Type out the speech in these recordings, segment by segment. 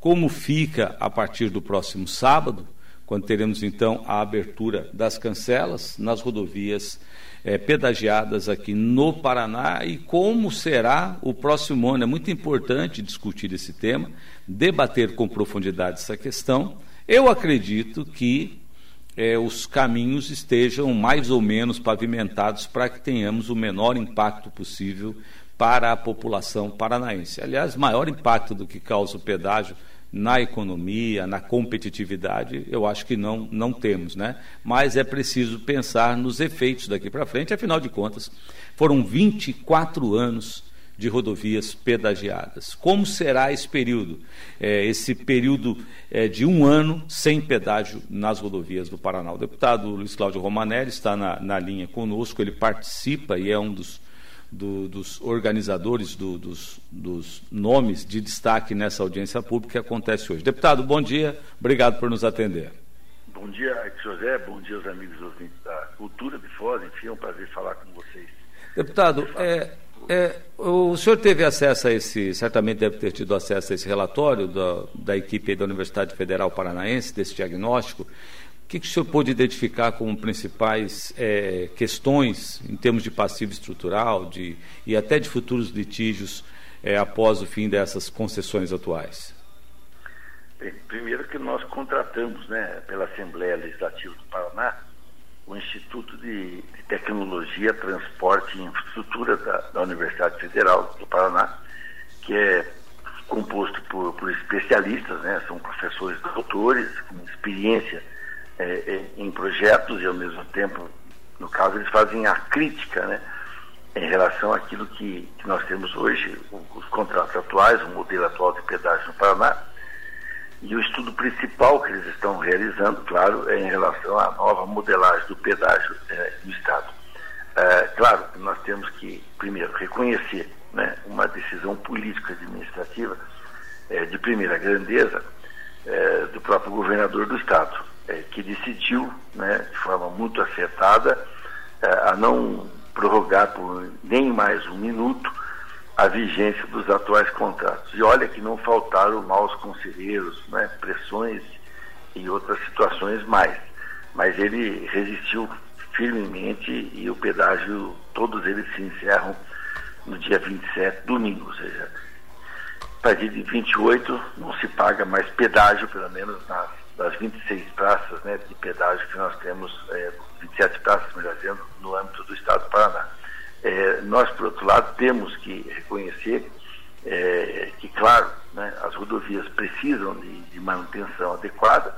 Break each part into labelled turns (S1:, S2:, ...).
S1: como fica a partir do próximo sábado, quando teremos então a abertura das cancelas nas rodovias é, pedagiadas aqui no Paraná e como será o próximo ano. É muito importante discutir esse tema, debater com profundidade essa questão. Eu acredito que é, os caminhos estejam mais ou menos pavimentados para que tenhamos o menor impacto possível para a população paranaense. Aliás, maior impacto do que causa o pedágio na economia, na competitividade, eu acho que não, não temos, né? Mas é preciso pensar nos efeitos daqui para frente, afinal de contas, foram 24 anos de rodovias pedagiadas. Como será esse período? É, esse período é, de um ano sem pedágio nas rodovias do Paraná. O deputado Luiz Cláudio Romanelli está na, na linha conosco, ele participa e é um dos do, dos organizadores do, dos, dos, nomes de destaque nessa audiência pública que acontece hoje. Deputado, bom dia, obrigado por nos atender.
S2: Bom dia, José, bom dia aos amigos ouvintes da Cultura de Foz, enfim, é um prazer falar com vocês.
S1: Deputado, é, é, o senhor teve acesso a esse, certamente deve ter tido acesso a esse relatório da, da equipe da Universidade Federal Paranaense, desse diagnóstico, que, que o senhor pôde identificar como principais é, questões em termos de passivo estrutural de, e até de futuros litígios é, após o fim dessas concessões atuais?
S2: Bem, primeiro que nós contratamos né, pela Assembleia Legislativa do Paraná o Instituto de, de Tecnologia, Transporte e Infraestrutura da, da, Universidade Federal do Paraná, que é composto por, por especialistas, né, são professores doutores com experiência é, é, em projetos e ao mesmo tempo, no caso, eles fazem a crítica, né? Em relação àquilo que, que nós temos hoje, os contratos atuais, o modelo atual de pedágio no Paraná, e o estudo principal que eles estão realizando, claro, é em relação à nova modelagem do pedágio é, do Estado. É, claro, nós temos que, primeiro, reconhecer né, uma decisão política administrativa é, de primeira grandeza é, do próprio governador do Estado que decidiu, né, de forma muito acertada, é, a não prorrogar por nem mais um minuto a vigência dos atuais contratos. E olha que não faltaram maus conselheiros, né, pressões e outras situações mais. Mas ele resistiu firmemente e o pedágio, todos eles se encerram no dia 27, domingo, ou seja, a partir de 28 não se paga mais pedágio, pelo menos nas das 26 praças né, de pedágio que nós temos, é, 27 praças, melhor dizendo, no âmbito do Estado do Paraná. É, nós, por outro lado, temos que reconhecer é, que, claro, né, as rodovias precisam de, de manutenção adequada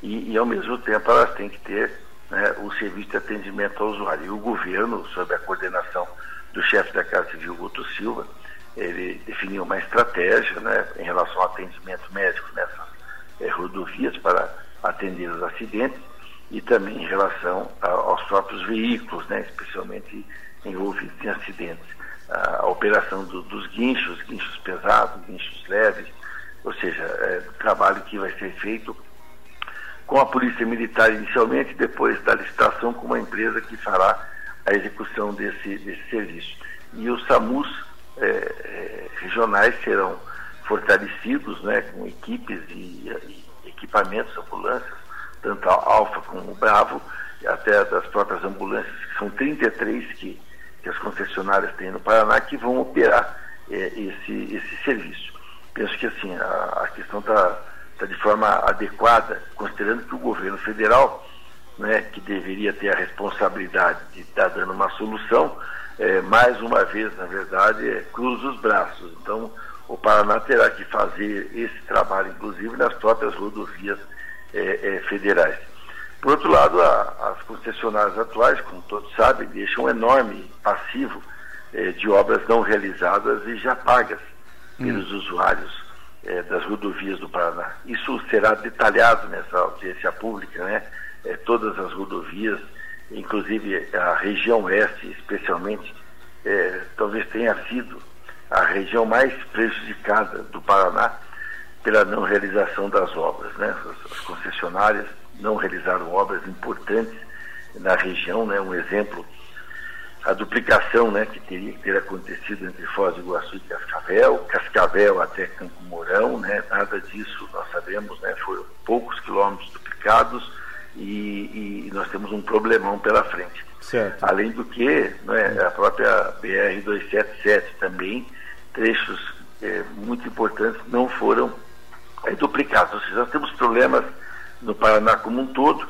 S2: e, e, ao mesmo tempo, elas têm que ter né, o serviço de atendimento ao usuário. E o governo, sob a coordenação do chefe da Casa Civil, Guto Silva, ele definiu uma estratégia né, em relação ao atendimento médico nessas é, rodovias para atender os acidentes e também em relação a, aos próprios veículos, né, especialmente envolvidos em acidentes. A, a operação do, dos guinchos, guinchos pesados, guinchos leves, ou seja, é, trabalho que vai ser feito com a Polícia Militar inicialmente, depois da licitação com uma empresa que fará a execução desse, desse serviço. E os SAMUs é, é, regionais serão fortalecidos né, com equipes e, e equipamentos, ambulâncias, tanto a Alfa como o Bravo, até das próprias ambulâncias, que são 33 que, que as concessionárias têm no Paraná, que vão operar é, esse, esse serviço. Penso que assim, a, a questão está tá de forma adequada, considerando que o governo federal, né, que deveria ter a responsabilidade de estar tá dando uma solução, é, mais uma vez, na verdade, é, cruza os braços. Então, o Paraná terá que fazer esse trabalho, inclusive nas próprias rodovias é, é, federais. Por outro lado, a, as concessionárias atuais, como todos sabem, deixam um enorme passivo é, de obras não realizadas e já pagas pelos hum. usuários é, das rodovias do Paraná. Isso será detalhado nessa audiência pública, né? É, todas as rodovias, inclusive a região oeste, especialmente, é, talvez tenha sido a região mais prejudicada do Paraná pela não realização das obras. Né? As, as concessionárias não realizaram obras importantes na região, né? um exemplo, a duplicação né, que teria que ter acontecido entre Foz do Iguaçu e Cascavel, Cascavel até Campo Mourão, né, nada disso nós sabemos, né, foram poucos quilômetros duplicados e, e nós temos um problemão pela frente.
S1: Certo.
S2: Além do que, né, a própria BR-277 também, trechos é, muito importantes não foram é, duplicados. Ou seja, nós temos problemas no Paraná como um todo,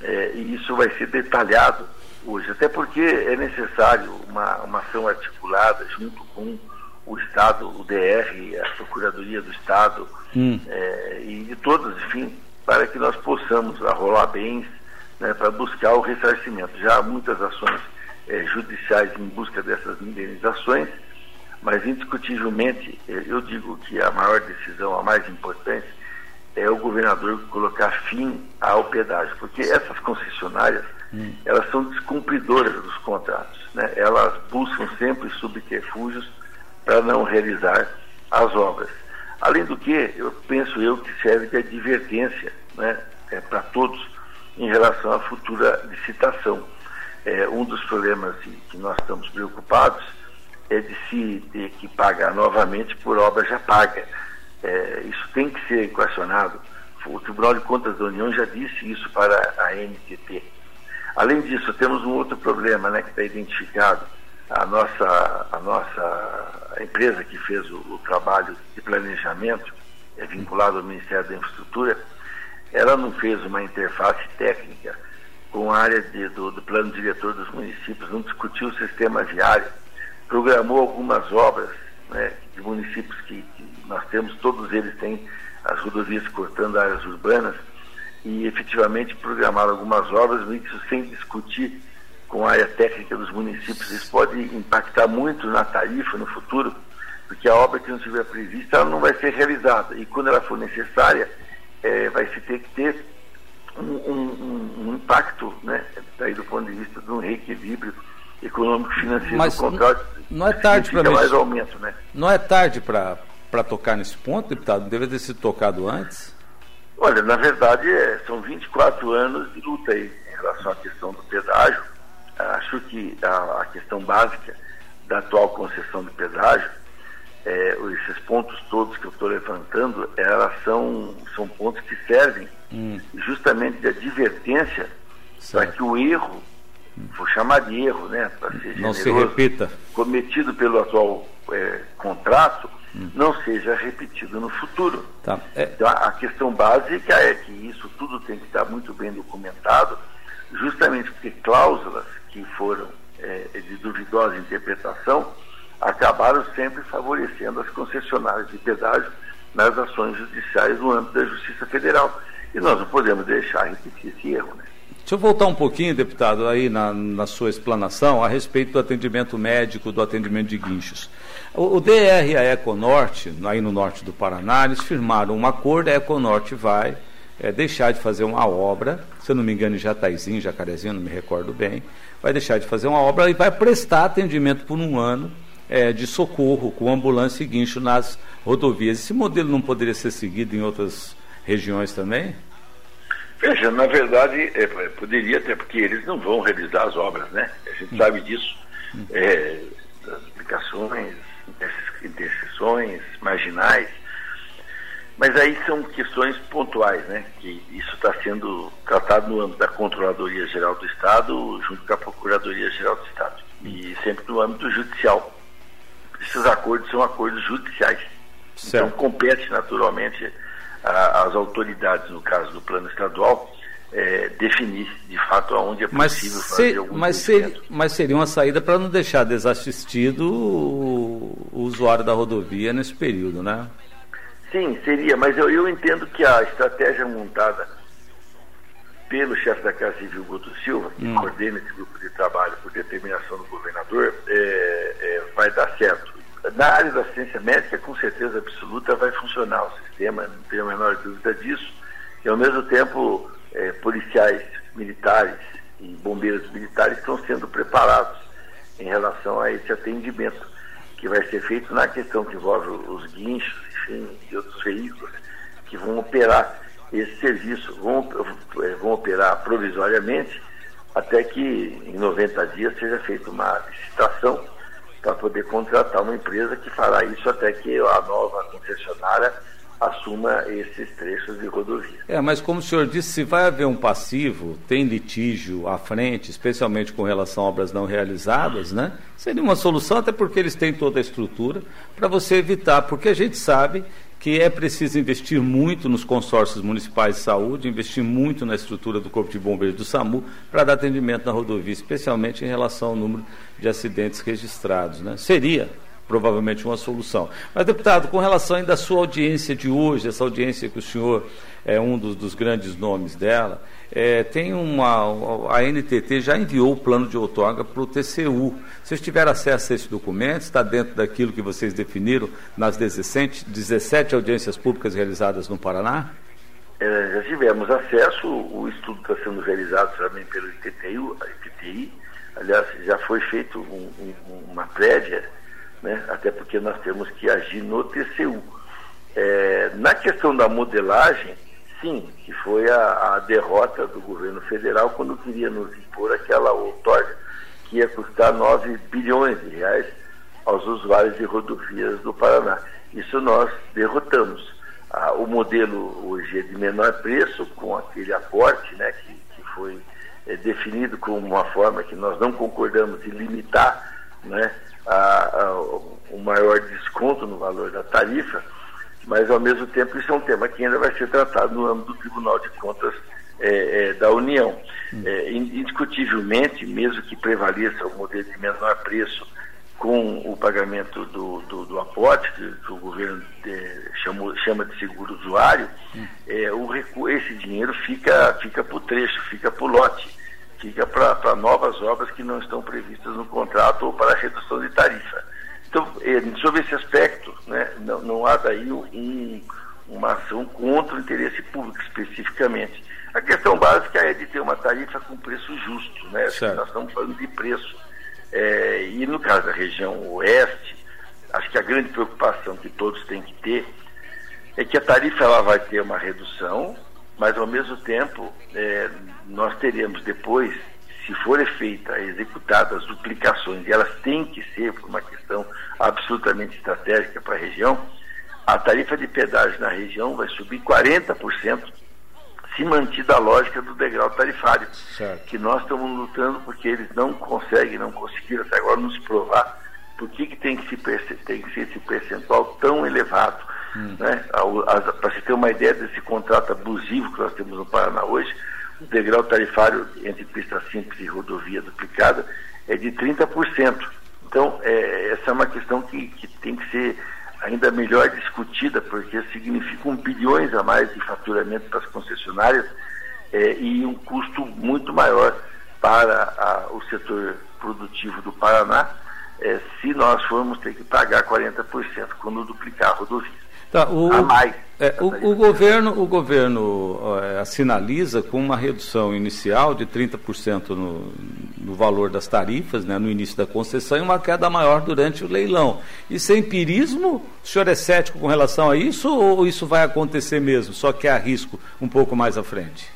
S2: é, e isso vai ser detalhado hoje, até porque é necessário uma, uma ação articulada junto com o Estado, o DR, a Procuradoria do Estado hum. é, e de todos, enfim, para que nós possamos arrolar bens né, para buscar o ressarcimento. Já há muitas ações é, judiciais em busca dessas indenizações, mas indiscutivelmente é, eu digo que a maior decisão, a mais importante, é o governador colocar fim ao pedágio, porque essas concessionárias hum. elas são descumpridoras dos contratos, né? elas buscam sempre subterfúgios para não realizar as obras. Além do que, eu penso eu que serve de advertência né, é, para todos em relação à futura licitação. É, um dos problemas que nós estamos preocupados é de se ter que pagar novamente por obra já paga. É, isso tem que ser equacionado. O Tribunal de Contas da União já disse isso para a NTT. Além disso, temos um outro problema né, que está identificado. A nossa, a nossa empresa que fez o, o trabalho de planejamento, é vinculado ao Ministério da Infraestrutura, ela não fez uma interface técnica com a área de, do, do plano diretor dos municípios, não discutiu o sistema viário, programou algumas obras né, de municípios que, que nós temos, todos eles têm as rodovias cortando áreas urbanas, e efetivamente programaram algumas obras, isso sem discutir com a área técnica dos municípios. Isso pode impactar muito na tarifa no futuro, porque a obra que não estiver prevista ela não vai ser realizada. E quando ela for necessária, é, vai se ter que ter um, um, um, impacto, né, daí do ponto de vista de um reequilíbrio econômico financeiro
S1: Mas do contrato. Não é tarde para
S2: mais aumento, né?
S1: Não é tarde para para tocar nesse ponto, deputado? Deve ter sido tocado antes?
S2: Olha, na verdade, é, são 24 anos de luta aí em relação à questão do pedágio. Acho que a, a questão básica da atual concessão de pedágio, é, esses pontos todos que eu estou levantando, elas são, são pontos que servem hum. justamente de advertência para que o erro, vou chamar de erro, né, para ser
S1: Não generoso, se repita.
S2: cometido pelo atual é, contrato, hum. não seja repetido no futuro.
S1: Tá. É...
S2: Então, a questão básica é que isso tudo tem que estar muito bem documentado, justamente porque cláusulas que foram é, de duvidosa interpretação acabaram sempre favorecendo as concessionárias de pedágio nas ações judiciais no âmbito da Justiça Federal. E nós não podemos deixar repetir esse erro. Né?
S1: Deixa eu voltar um pouquinho, deputado, aí na, na sua explanação a respeito do atendimento médico, do atendimento de guinchos. O, o DR e a Econorte, aí no norte do Paraná, eles firmaram um acordo, a Econorte vai é, deixar de fazer uma obra, se eu não me engano, em Jataizinho, Jacarezinho, não me recordo bem, vai deixar de fazer uma obra e vai prestar atendimento por um ano é, de socorro com ambulância e guincho nas rodovias. Esse modelo não poderia ser seguido em outras regiões também?
S2: Veja, na verdade, é, poderia até porque eles não vão realizar as obras, né? A gente hum. sabe disso. Hum. É, das aplicações, interseções, marginais. Mas aí são questões pontuais, né? Que isso está sendo tratado no âmbito da Controladoria Geral do Estado, junto com a Procuradoria Geral do Estado. E sempre no âmbito judicial. Esses acordos são acordos judiciais. Então, certo. Então compete naturalmente a, as autoridades, no caso do plano estadual, é, definir de fato aonde é possível
S1: mas
S2: fazer algum
S1: mas seria, mas seria uma saída para não deixar desassistido o, o, usuário da rodovia nesse período, né?
S2: Sim, seria, mas eu, eu entendo que a estratégia montada pelo chefe da Casa Civil, Guto Silva, que hum. coordena esse grupo de trabalho por determinação do governador, é, é, vai dar certo. Na área da ciência médica, com certeza absoluta, vai funcionar o sistema, não tenho a menor dúvida disso. E, ao mesmo tempo, é, policiais militares e bombeiros militares estão sendo preparados em relação a esse atendimento, que vai ser feito na questão que envolve os guinchos, enfim, e outros veículos que vão operar esse serviço, vão, é, vão operar provisoriamente até que em 90 dias seja feita uma licitação para poder contratar uma empresa que fará isso até que a nova concessionária assuma esses trechos de rodovia.
S1: É, mas como o senhor disse, se vai haver um passivo, tem litígio à frente, especialmente com relação a obras não realizadas, né? Seria uma solução, até porque eles têm toda a estrutura, para você evitar, porque a gente sabe que é preciso investir muito nos consórcios municipais de saúde, investir muito na estrutura do Corpo de Bombeiros do SAMU para dar atendimento na rodovia, especialmente em relação ao número de acidentes registrados. Né? Seria provavelmente uma solução. Mas, deputado, com relação ainda à sua audiência de hoje, essa audiência que o senhor é um dos, dos grandes nomes dela, é, tem uma. A NTT já enviou o plano de outorga para o TCU. Vocês tiveram acesso a esse documento? Está dentro daquilo que vocês definiram nas 17, 17 audiências públicas realizadas no Paraná?
S2: É, já tivemos acesso, o estudo está sendo realizado também pelo ITTI, aliás, já foi feito um, um, uma prévia né? até porque nós temos que agir no TCU. É, na questão da modelagem, sim, que foi a, a, derrota do governo federal quando queria nos impor aquela outorga que ia custar 9 bilhões de reais aos usuários de rodovias do Paraná. Isso nós derrotamos. Ah, o modelo hoje é de menor preço, com aquele aporte né, que, que foi é, definido como uma forma que nós não concordamos de limitar né, a, a, o maior desconto no valor da tarifa, mas ao mesmo tempo isso é um tema que ainda vai ser tratado no âmbito do Tribunal de Contas é, é, da União. Hum. É, indiscutivelmente, mesmo que prevaleça o modelo de menor preço com o pagamento do, do, do aporte, que, que, o governo é, chamou, chama de seguro usuário, hum. É, o, esse dinheiro fica, fica para o trecho, fica para o lote fica para novas obras que não estão previstas no contrato ou para redução de tarifa. Então, eh, sobre esse aspecto, né, não, não há daí um, uma ação contra o interesse público especificamente. A questão básica é de ter uma tarifa com preço justo, né? Nós estamos falando de preço. É, e no caso da região oeste, acho que a grande preocupação que todos têm que ter é que a tarifa ela vai ter uma redução, mas ao mesmo tempo é, nós teremos depois, se forem feitas, executadas as duplicações, e elas têm que ser por uma questão absolutamente estratégica para a região, a tarifa de pedágio na região vai subir 40%, se mantida a lógica do degrau tarifário, certo. que nós estamos lutando porque eles não conseguem, não conseguiram até agora nos provar por que, que tem, que se, tem que ser esse percentual tão elevado. Hum. Né? Para se ter uma ideia desse contrato abusivo que nós temos no Paraná hoje, o degrau tarifário entre pista simples e rodovia duplicada é de 30%. Então, é, essa é uma questão que, que tem que ser ainda melhor discutida, porque significam bilhões a mais de faturamento para as concessionárias é, e um custo muito maior para a, o setor produtivo do Paraná, é, se nós formos ter que pagar 40% quando duplicar a rodovia.
S1: Tá, o, a mais. É, o, o, governo, o governo é, sinaliza com uma redução inicial de 30% no, no valor das tarifas, né, no início da concessão, e uma queda maior durante o leilão. E sem pirismo, o senhor é cético com relação a isso ou isso vai acontecer mesmo, só que há risco um pouco mais à frente?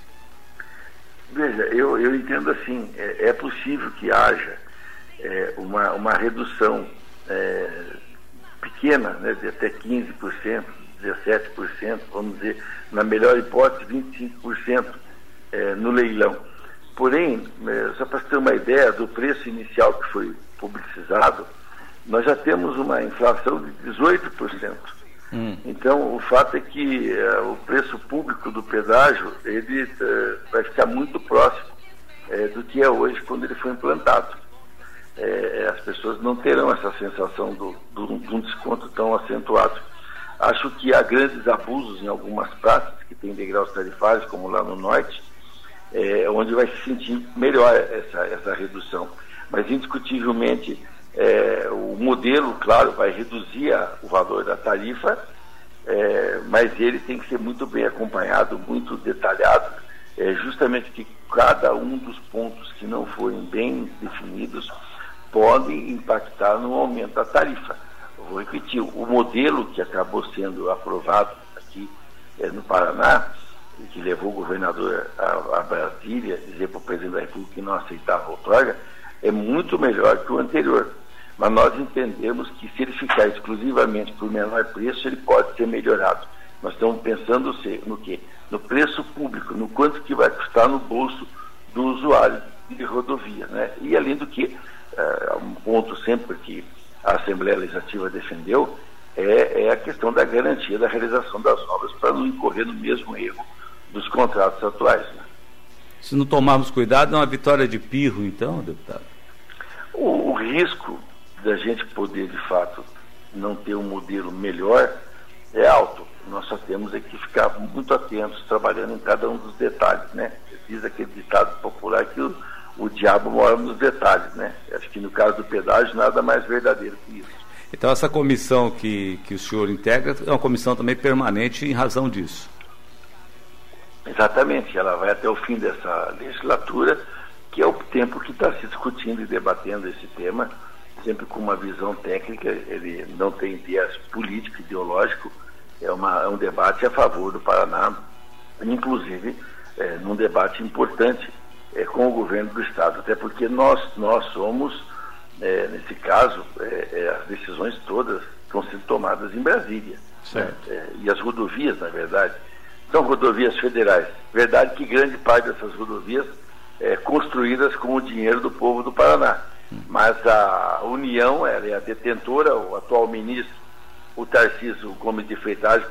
S2: Veja, eu, eu entendo assim, é, é possível que haja é, uma, uma redução é, pequena, né, de até 15%, 17%, vamos dizer, na melhor hipótese, 25% é, no leilão. Porém, é, só para ter uma ideia do preço inicial que foi publicizado, nós já temos uma inflação de 18%. Hum. Então, o fato é que é, o preço público do pedágio ele é, vai ficar muito próximo é, do que é hoje quando ele foi implantado é, as pessoas não terão essa sensação do, do, de um desconto tão acentuado. Acho que há grandes abusos em algumas praças que têm degraus tarifários, como lá no norte, é, onde vai se sentir melhor essa, essa redução. Mas, indiscutivelmente, é, o modelo, claro, vai reduzir a, o valor da tarifa, é, mas ele tem que ser muito bem acompanhado, muito detalhado, é, justamente que cada um dos pontos que não forem bem definidos podem impactar no aumento da tarifa. vou repetir, o modelo que acabou sendo aprovado aqui é, no Paraná que levou o governador a, a Brasília dizer para o presidente da República que não aceitava a outorga, é muito melhor que o anterior. Mas nós entendemos que se ele ficar exclusivamente por menor preço, ele pode ser melhorado. Nós estamos pensando no quê? No preço público, no quanto que vai custar no bolso do usuário de rodovia. Né? E além do que, é, um ponto sempre que a Assembleia Legislativa defendeu, é, é a questão da garantia da realização das obras para não incorrer no mesmo erro dos contratos atuais. Né?
S1: Se não tomarmos cuidado, é uma vitória de pirro, então, deputado?
S2: O, o risco da gente poder, de fato, não ter um modelo melhor é alto. Nós só temos é que ficar muito atentos, trabalhando em cada um dos detalhes, né? Diz aquele ditado popular que o, o diabo mora nos detalhes, né? Acho que no caso do pedágio, nada mais verdadeiro que isso.
S1: Então, essa comissão que, que o senhor integra é uma comissão também permanente em razão disso.
S2: Exatamente, ela vai até o fim dessa legislatura, que é o tempo que está se discutindo e debatendo esse tema, sempre com uma visão técnica, ele não tem viés político, ideológico, é, uma, é um debate a favor do Paraná, inclusive é, num debate importante é, com o governo do Estado, até porque nós, nós somos, é, nesse caso, é, é, as decisões todas estão sendo tomadas em Brasília. Né? e as rodovias, na verdade, são rodovias federais. Verdade que grande parte dessas rodovias é construídas com o dinheiro do povo do Paraná. Mas a União, ela é a detentora, o atual ministro, o Tarcísio Gomes de Freitas,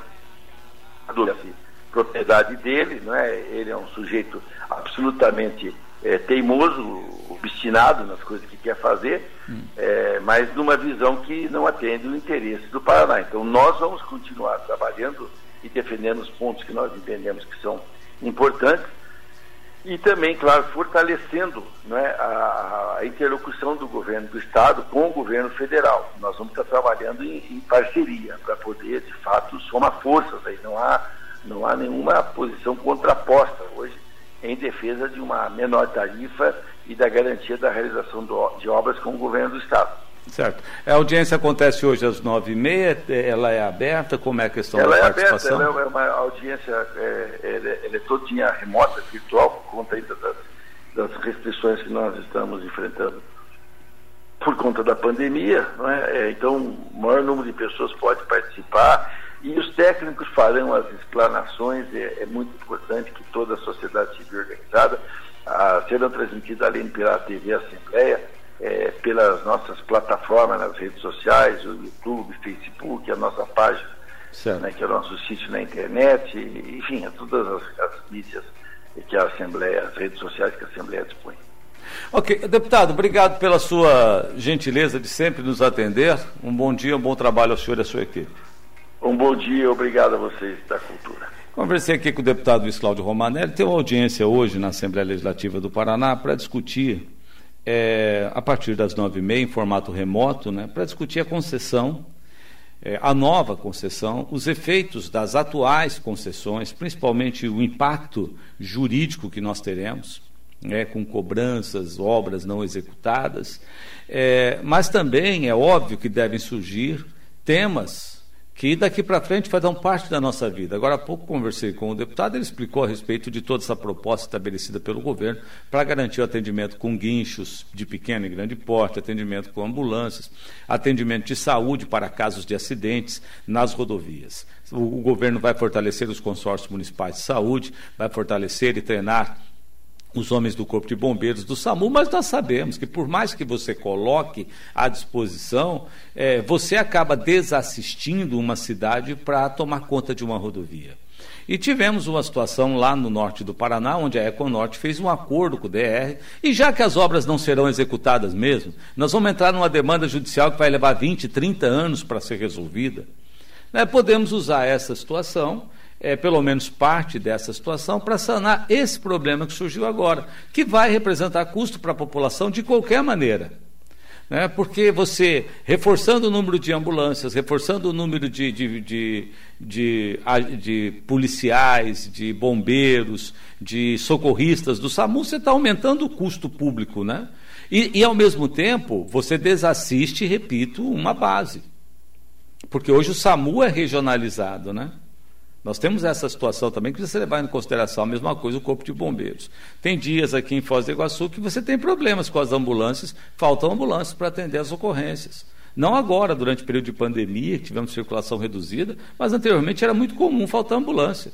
S2: propriedade dele, não é? ele é um sujeito absolutamente é, teimoso, obstinado nas coisas que quer fazer, hum. é, mas numa visão que não atende o interesse do Paraná. Então nós vamos continuar trabalhando e defendendo os pontos que nós entendemos que são importantes e também, claro, fortalecendo né, a, a, interlocução do governo do Estado com o governo federal. Nós vamos estar trabalhando em, em parceria para poder, de fato, somar forças. Aí não há, não há nenhuma posição contraposta hoje em defesa de uma menor tarifa e da garantia da realização de obras com o governo do Estado.
S1: Certo. A audiência acontece hoje às nove e meia, ela é aberta, como é a questão ela da é participação?
S2: Aberta, ela é uma audiência, é, ela, é, ela é todinha remota, virtual, por conta ainda das, das, restrições que nós estamos enfrentando por conta da pandemia, é? é? então o maior número de pessoas pode participar e os técnicos farão as explanações, é, é muito importante que toda a sociedade seja organizada, a, serão transmitidas além pela TV Assembleia, é, pelas nossas plataformas nas redes sociais, o YouTube, Facebook, a nossa página, né, que é o nosso sítio na internet, enfim, todas as, as mídias que a Assembleia, as redes sociais que a Assembleia dispõe.
S1: Ok, deputado, obrigado pela sua gentileza de sempre nos atender. Um bom dia, um bom trabalho ao senhor e à sua equipe.
S2: Um bom dia, obrigado a vocês da cultura.
S1: Conversei aqui com o deputado Luiz Cláudio Romanelli, tem uma audiência hoje na Assembleia Legislativa do Paraná para discutir é, a partir das nove e meia, em formato remoto, né, para discutir a concessão, é, a nova concessão, os efeitos das atuais concessões, principalmente o impacto jurídico que nós teremos, né, com cobranças, obras não executadas, é, mas também é óbvio que devem surgir temas que daqui para frente fazem parte da nossa vida. Agora há pouco conversei com o deputado, ele explicou a respeito de toda essa proposta estabelecida pelo governo para garantir o atendimento com guinchos de pequeno e grande porte, atendimento com ambulâncias, atendimento de saúde para casos de acidentes nas rodovias. O governo vai fortalecer os consórcios municipais de saúde, vai fortalecer e treinar os homens do Corpo de Bombeiros do SAMU, mas nós sabemos que por mais que você coloque à disposição, é, você acaba desassistindo uma cidade para tomar conta de uma rodovia. E tivemos uma situação lá no norte do Paraná, onde a Econorte fez um acordo com o DR, e já que as obras não serão executadas mesmo, nós vamos entrar numa demanda judicial que vai levar 20, 30 anos para ser resolvida. Né, podemos usar essa situação é, pelo menos parte dessa situação para sanar esse problema que surgiu agora, que vai representar custo para a população de qualquer maneira. Né? Porque você, reforçando o número de ambulâncias, reforçando o número de, de, de, de, de policiais, de bombeiros, de socorristas do SAMU, você está aumentando o custo público. Né? E, e, ao mesmo tempo, você desassiste, repito, uma base. Porque hoje o SAMU é regionalizado, né? Nós temos essa situação também que você levar em consideração a mesma coisa o Corpo de Bombeiros. Tem dias aqui em Foz do Iguaçu que você tem problemas com as ambulâncias, faltam ambulâncias para atender as ocorrências. Não agora, durante o período de pandemia, que tivemos circulação reduzida, mas anteriormente era muito comum faltar ambulância.